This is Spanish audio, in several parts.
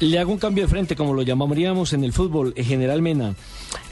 Le hago un cambio de frente, como lo llamaríamos en el fútbol, eh, General Mena.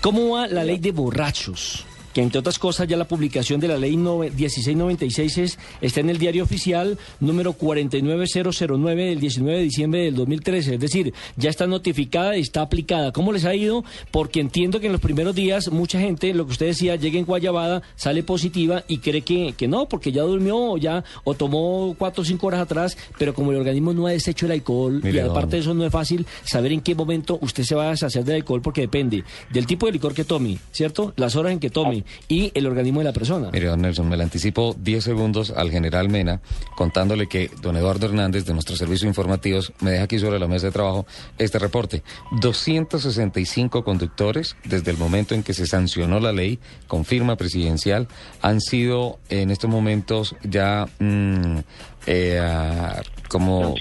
¿Cómo va la ley de borrachos? Que entre otras cosas ya la publicación de la ley 1696 es, está en el diario oficial número 49009 del 19 de diciembre del 2013, es decir, ya está notificada y está aplicada. ¿Cómo les ha ido? Porque entiendo que en los primeros días mucha gente, lo que usted decía, llega en Guayabada, sale positiva y cree que, que no, porque ya durmió o ya o tomó cuatro o cinco horas atrás, pero como el organismo no ha deshecho el alcohol y aparte de eso no es fácil saber en qué momento usted se va a deshacer del alcohol porque depende del tipo de licor que tome, ¿cierto? Las horas en que tome y el organismo de la persona. Mire, don Nelson, me le anticipo 10 segundos al general Mena contándole que don Eduardo Hernández de nuestro servicio informativos me deja aquí sobre la mesa de trabajo este reporte. 265 conductores desde el momento en que se sancionó la ley con firma presidencial han sido en estos momentos ya mm, eh, como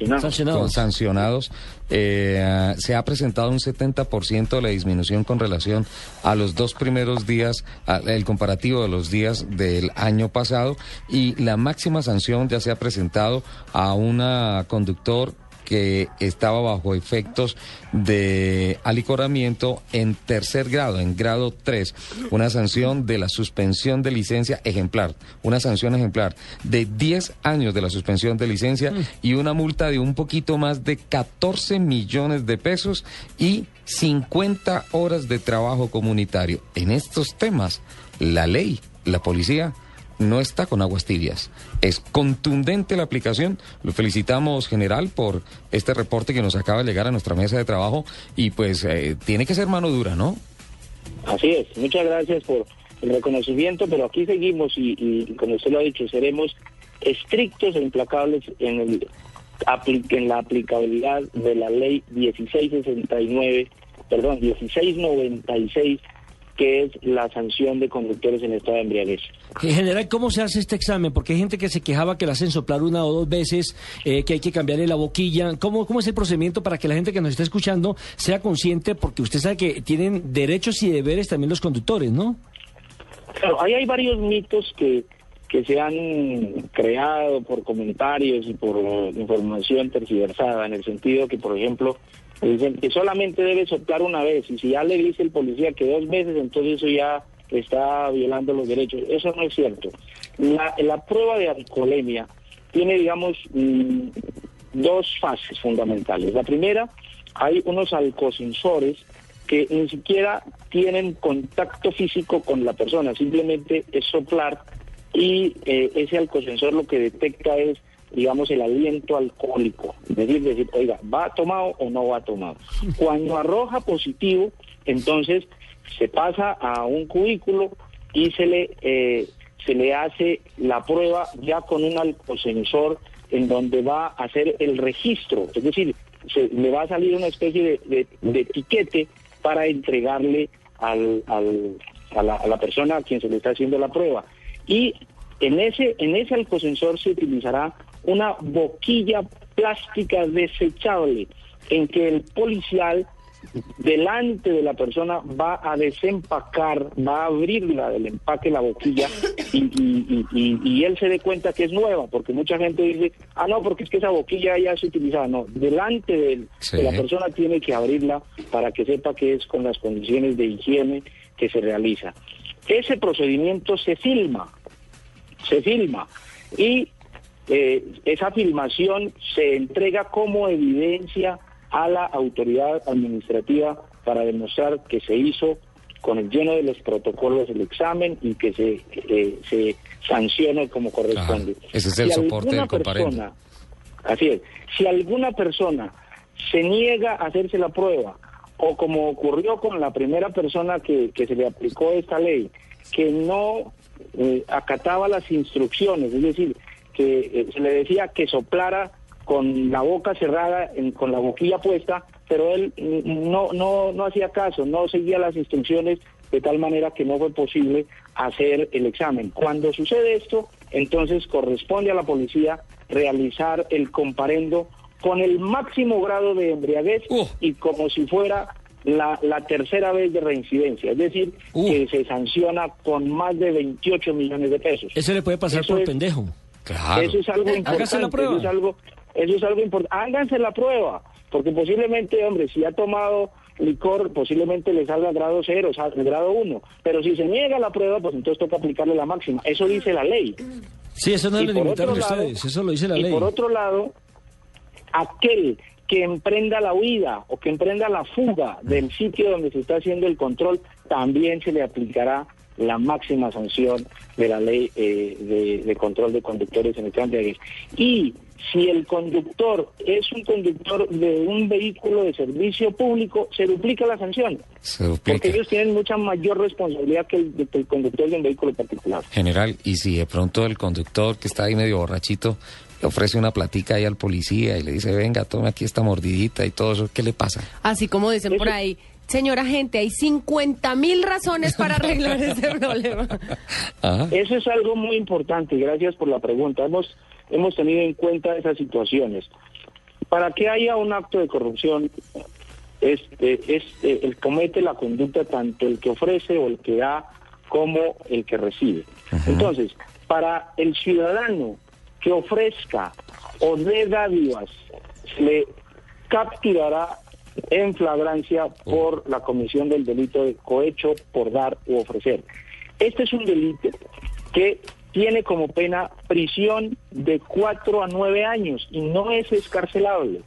sancionados. Eh, se ha presentado un 70% de la disminución con relación a los dos primeros días, el comparativo de los días del año pasado y la máxima sanción ya se ha presentado a una conductor que estaba bajo efectos de alicoramiento en tercer grado, en grado 3, una sanción de la suspensión de licencia ejemplar, una sanción ejemplar de 10 años de la suspensión de licencia y una multa de un poquito más de 14 millones de pesos y 50 horas de trabajo comunitario. En estos temas, la ley, la policía no está con aguas tibias. Es contundente la aplicación. Lo felicitamos, general, por este reporte que nos acaba de llegar a nuestra mesa de trabajo y pues eh, tiene que ser mano dura, ¿no? Así es. Muchas gracias por el reconocimiento, pero aquí seguimos y, como usted lo ha dicho, seremos estrictos e implacables en, el, en la aplicabilidad de la ley 1669, perdón, 1696 que es la sanción de conductores en estado de embriaguez. En general, ¿cómo se hace este examen? Porque hay gente que se quejaba que la hacen soplar una o dos veces, eh, que hay que cambiarle la boquilla. ¿Cómo, ¿Cómo es el procedimiento para que la gente que nos está escuchando sea consciente? Porque usted sabe que tienen derechos y deberes también los conductores, ¿no? Claro, ahí hay varios mitos que, que se han creado por comentarios y por información tergiversada, en el sentido que, por ejemplo, Dicen que solamente debe soplar una vez y si ya le dice el policía que dos veces, entonces eso ya está violando los derechos. Eso no es cierto. La, prueba de alcoholemia tiene, digamos, mm, dos fases fundamentales. La primera, hay unos alcosensores que ni siquiera tienen contacto físico con la persona, simplemente es soplar y eh, ese alcosensor lo que detecta es digamos, el aliento alcohólico. Es decir, decir, oiga, ¿va tomado o no va tomado? Cuando arroja positivo, entonces se pasa a un cubículo y se le, eh, se le hace la prueba ya con un alcosensor en donde va a hacer el registro. Es decir, se, le va a salir una especie de, de, etiquete para entregarle al, al, a, la, a la persona a quien se le está haciendo la prueba. Y en ese, en ese alcosensor se utilizará una boquilla plástica desechable en que el policial delante de la persona va a desempacar, va a abrirla del empaque la boquilla y, él se dé cuenta que es nueva, porque mucha gente dice, ah, no, porque es que esa boquilla ya se utilizaba. No, delante de, de la persona tiene que abrirla para que sepa que es con las condiciones de higiene que se realiza. Ese procedimiento se filma, se filma y eh, esa filmación se entrega como evidencia a la autoridad administrativa para demostrar que se hizo con el lleno de los protocolos del examen y que se, eh, se sancione como corresponde. ese es el soporte del persona, Así es. Si alguna persona se niega a hacerse la prueba, o como ocurrió con la primera persona que, que se le aplicó esta ley, que no eh, acataba las instrucciones, es decir, que eh, se le decía que soplara con la boca cerrada, con la boquilla puesta, pero él no, no, no hacía caso, no seguía las instrucciones de tal manera que no fue posible hacer el examen. Cuando sucede esto, entonces corresponde a la policía realizar el comparendo con el máximo grado de embriaguez y como si fuera la, la, tercera vez de reincidencia, es decir, que se sanciona con más de 28 millones de pesos. Eso le puede pasar por pendejo. Eso es algo importante. Eso es algo, eso es algo importante. Háganse la prueba. porque posiblemente, hombre, si ha tomado licor, posiblemente le salga grado cero, grado uno, pero si se niega la prueba, pues entonces toca aplicarle la máxima. Eso dice la ley. Sí, eso no lo limitaron ustedes, eso lo dice la ley. Y por otro lado, aquel que emprenda la huida o que emprenda la fuga del sitio donde se está haciendo el control, también se le aplicará la máxima sanción de la ley eh, de, control de conductores en el tránsito. Y si el conductor es un conductor de un vehículo de servicio público, se duplica la sanción. Porque ellos tienen mucha mayor responsabilidad que el, que el, conductor de un vehículo particular. General, y si de pronto el conductor que está ahí medio borrachito le ofrece una platica ahí al policía y le dice, venga, tome aquí esta mordidita y todo eso, ¿qué le pasa? Así como dicen por ahí, señora gente, hay 50 mil razones para arreglar ese problema. Eso es algo muy importante, gracias por la pregunta. Hemos, hemos tenido en cuenta esas situaciones. Para que haya un acto de corrupción, este, este, el comete la conducta tanto el que ofrece o el que da como el que recibe. Entonces, para el ciudadano que ofrezca o dé dádivas, se le capturará en flagrancia por la comisión del delito de cohecho por dar u ofrecer. Este es un delito que tiene como pena prisión de cuatro a nueve años y no es escarcelable.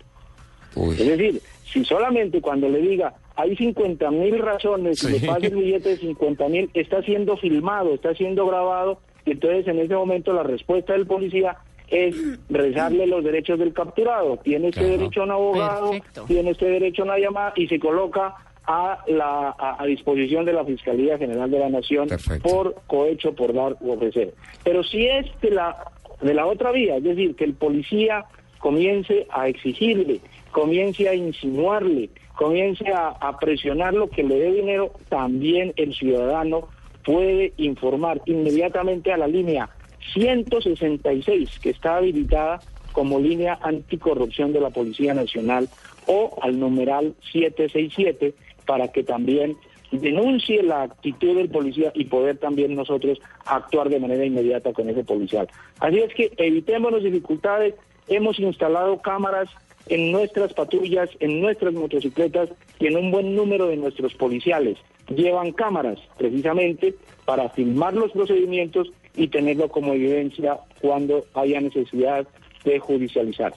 Es decir, si solamente cuando le diga hay 50 mil razones y le pasa el billete de 50 mil, está siendo filmado, está siendo grabado, y entonces en ese momento la respuesta del policía es rezarle los derechos del capturado. Tiene este derecho a un abogado, tiene este derecho a una llamada y se coloca a, la, a, disposición de la Fiscalía General de la Nación por cohecho, por dar u ofrecer. Pero si es de la, de la otra vía, es decir, que el policía comience a exigirle, comience a insinuarle, comience a, a presionar lo que le dé dinero, también el ciudadano puede informar inmediatamente a la línea 166, que está habilitada como línea anticorrupción de la Policía Nacional, o al numeral 767, para que también denuncie la actitud del policía y poder también nosotros actuar de manera inmediata con ese policial. Así es que evitemos las dificultades, hemos instalado cámaras en nuestras patrullas, en nuestras motocicletas y en un buen número de nuestros policiales. Llevan cámaras precisamente para filmar los procedimientos y tenerlo como evidencia cuando haya necesidad de judicializar.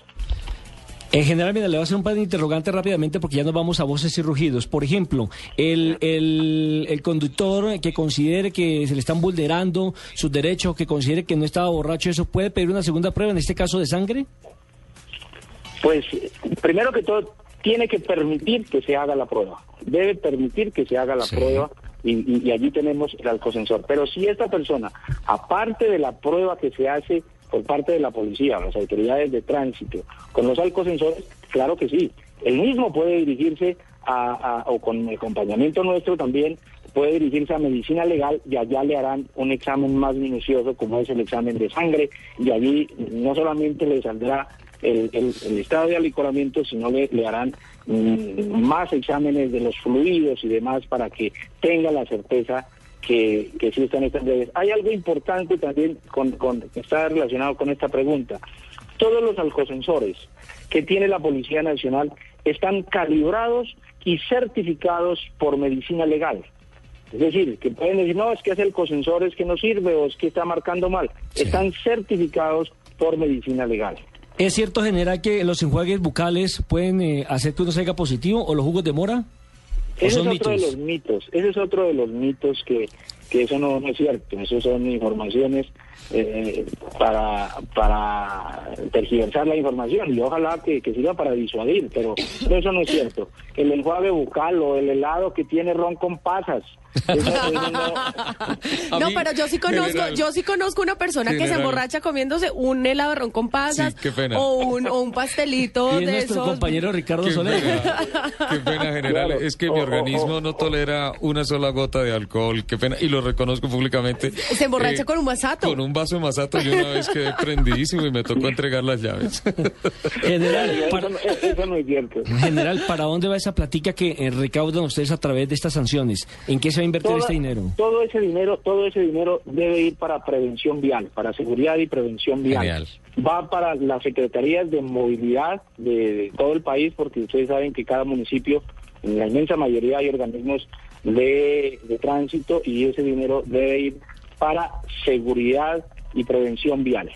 En general, mira, le voy a hacer un par de interrogantes rápidamente porque ya nos vamos a voces y rugidos. Por ejemplo, el, el, el, conductor que considere que se le están vulnerando sus derechos, que considere que no estaba borracho, ¿eso puede pedir una segunda prueba, en este caso de sangre? Pues, primero que todo, tiene que permitir que se haga la prueba. Debe permitir que se haga la prueba y, allí tenemos el alcosensor. Pero si esta persona, aparte de la prueba que se hace por parte de la policía, las autoridades de tránsito, con los alcosensores, claro que sí. El mismo puede dirigirse a, o con acompañamiento nuestro también, puede dirigirse a medicina legal y allá le harán un examen más minucioso como es el examen de sangre y allí no solamente le saldrá el, estado de alicoramiento, sino le, le harán mm, más exámenes de los fluidos y demás para que tenga la certeza que, que sí están estas redes. Hay algo importante también con, con, que está relacionado con esta pregunta. Todos los alcosensores que tiene la Policía Nacional están calibrados y certificados por medicina legal. Es decir, que pueden decir, no, es que hace el cosensor es que no sirve o es que está marcando mal. Están certificados por medicina legal. ¿Es cierto, general, que los enjuagues bucales pueden eh, hacer que uno salga positivo o los jugos de mora? Ese es otro de los mitos. Ese es otro de los mitos que, que eso no, es cierto. Eso son informaciones eh, para, para tergiversar la información y ojalá que, que sirva para disuadir, pero eso no es cierto. El enjuague bucal o el helado que tiene ron con pasas no, pero yo sí conozco, yo sí conozco una persona que se emborracha comiéndose un helado de ron con pasas o, un, o un pastelito de nuestro compañero Ricardo Soler. Qué pena, general. Es que mi organismo no tolera una sola gota de alcohol. Qué pena. Y lo reconozco públicamente. Se emborracha eh, con un masato. Con un vaso de masato yo una vez quedé prendidísimo y me tocó entregar las llaves. General, para, General, ¿para dónde va esa platica que eh, recaudan ustedes a través de estas sanciones? ¿En qué se va a invertir este dinero? Todo ese dinero, todo ese dinero debe ir para prevención vial, para seguridad y prevención vial. Va para las secretarías de movilidad de todo el país, porque ustedes saben que cada municipio en la inmensa mayoría hay organismos de, tránsito y ese dinero debe ir para seguridad y prevención vial.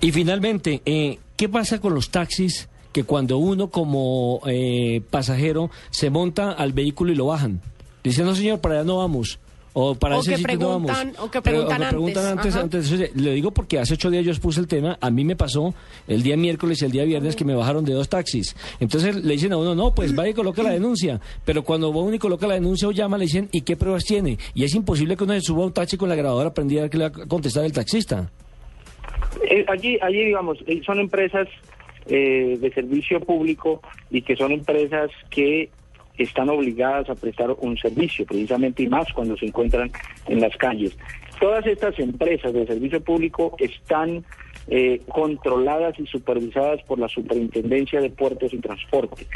Y finalmente, eh, ¿qué pasa con los taxis que cuando uno como eh, pasajero se monta al vehículo y lo bajan? Dice, no señor, para allá no vamos. O para ese que preguntan, O que preguntan, antes. antes, Le digo porque hace ocho días yo expuse el tema. A mí me pasó el día miércoles y el día viernes que me bajaron de dos taxis. Entonces le dicen a uno, no, pues vaya y coloca la denuncia. Pero cuando uno y coloca la denuncia o llama, le dicen, ¿y qué pruebas tiene? Y es imposible que uno se suba a un taxi con la grabadora prendida que le va a contestar el taxista. Eh, allí, allí, digamos, eh, son empresas eh, de servicio público y que son empresas que están obligadas a prestar un servicio, precisamente y más cuando se encuentran en las calles. Todas estas empresas de servicio público están eh, controladas y supervisadas por la Superintendencia de Puertos y Transporte.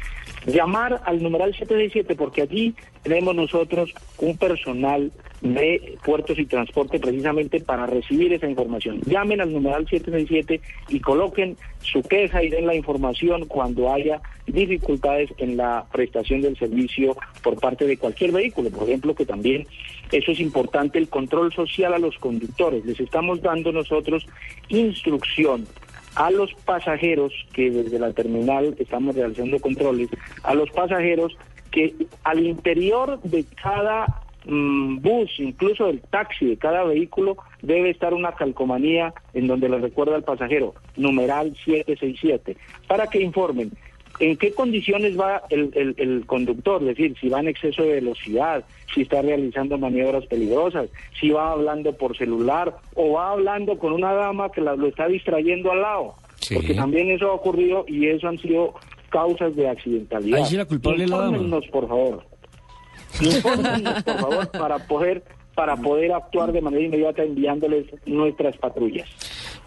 Llamar al numeral 767 porque allí tenemos nosotros un personal de puertos y transporte precisamente para recibir esa información. Llamen al numeral 767 y coloquen su queja y den la información cuando haya dificultades en la prestación del servicio por parte de cualquier vehículo. Por ejemplo, que también eso es importante, el control social a los conductores. Les estamos dando nosotros instrucción a los pasajeros que desde la terminal estamos realizando controles, a los pasajeros que al interior de cada mm, bus, incluso del taxi, de cada vehículo, debe estar una calcomanía en donde le recuerda al pasajero, numeral 767, para que informen en qué condiciones va el, el, conductor, es decir, si va en exceso de velocidad, si está realizando maniobras peligrosas, si va hablando por celular o va hablando con una dama que lo está distrayendo al lado. Porque también eso ha ocurrido y eso han sido causas de accidentalidad. Ahí sí la culpable la dama. por favor. Infórmenos, por favor, para poder para poder actuar de manera inmediata enviándoles nuestras patrullas.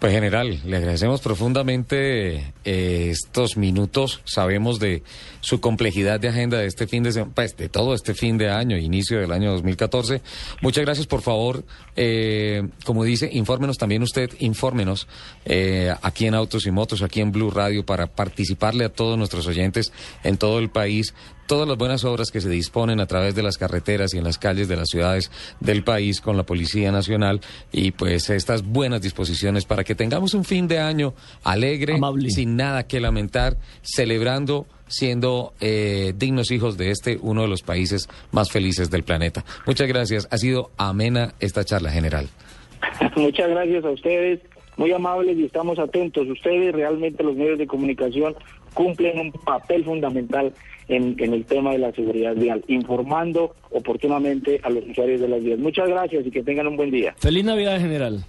Pues general, le agradecemos profundamente eh, estos minutos. Sabemos de su complejidad de agenda de este fin de pues de todo este fin de año, inicio del año 2014. Muchas gracias, por favor. Eh, como dice, infórmenos también usted, infórmenos eh, aquí en Autos y Motos, aquí en Blue Radio, para participarle a todos nuestros oyentes en todo el país todas las buenas obras que se disponen a través de las carreteras y en las calles de las ciudades del país con la Policía Nacional y pues estas buenas disposiciones para que tengamos un fin de año alegre, sin nada que lamentar, celebrando siendo eh, dignos hijos de este, uno de los países más felices del planeta. Muchas gracias. Ha sido amena esta charla general. Muchas gracias a ustedes, muy amables y estamos atentos. Ustedes realmente los medios de comunicación cumplen un papel fundamental en, el tema de la seguridad vial, informando oportunamente a los usuarios de las vías. Muchas gracias y que tengan un buen día. Feliz Navidad, general.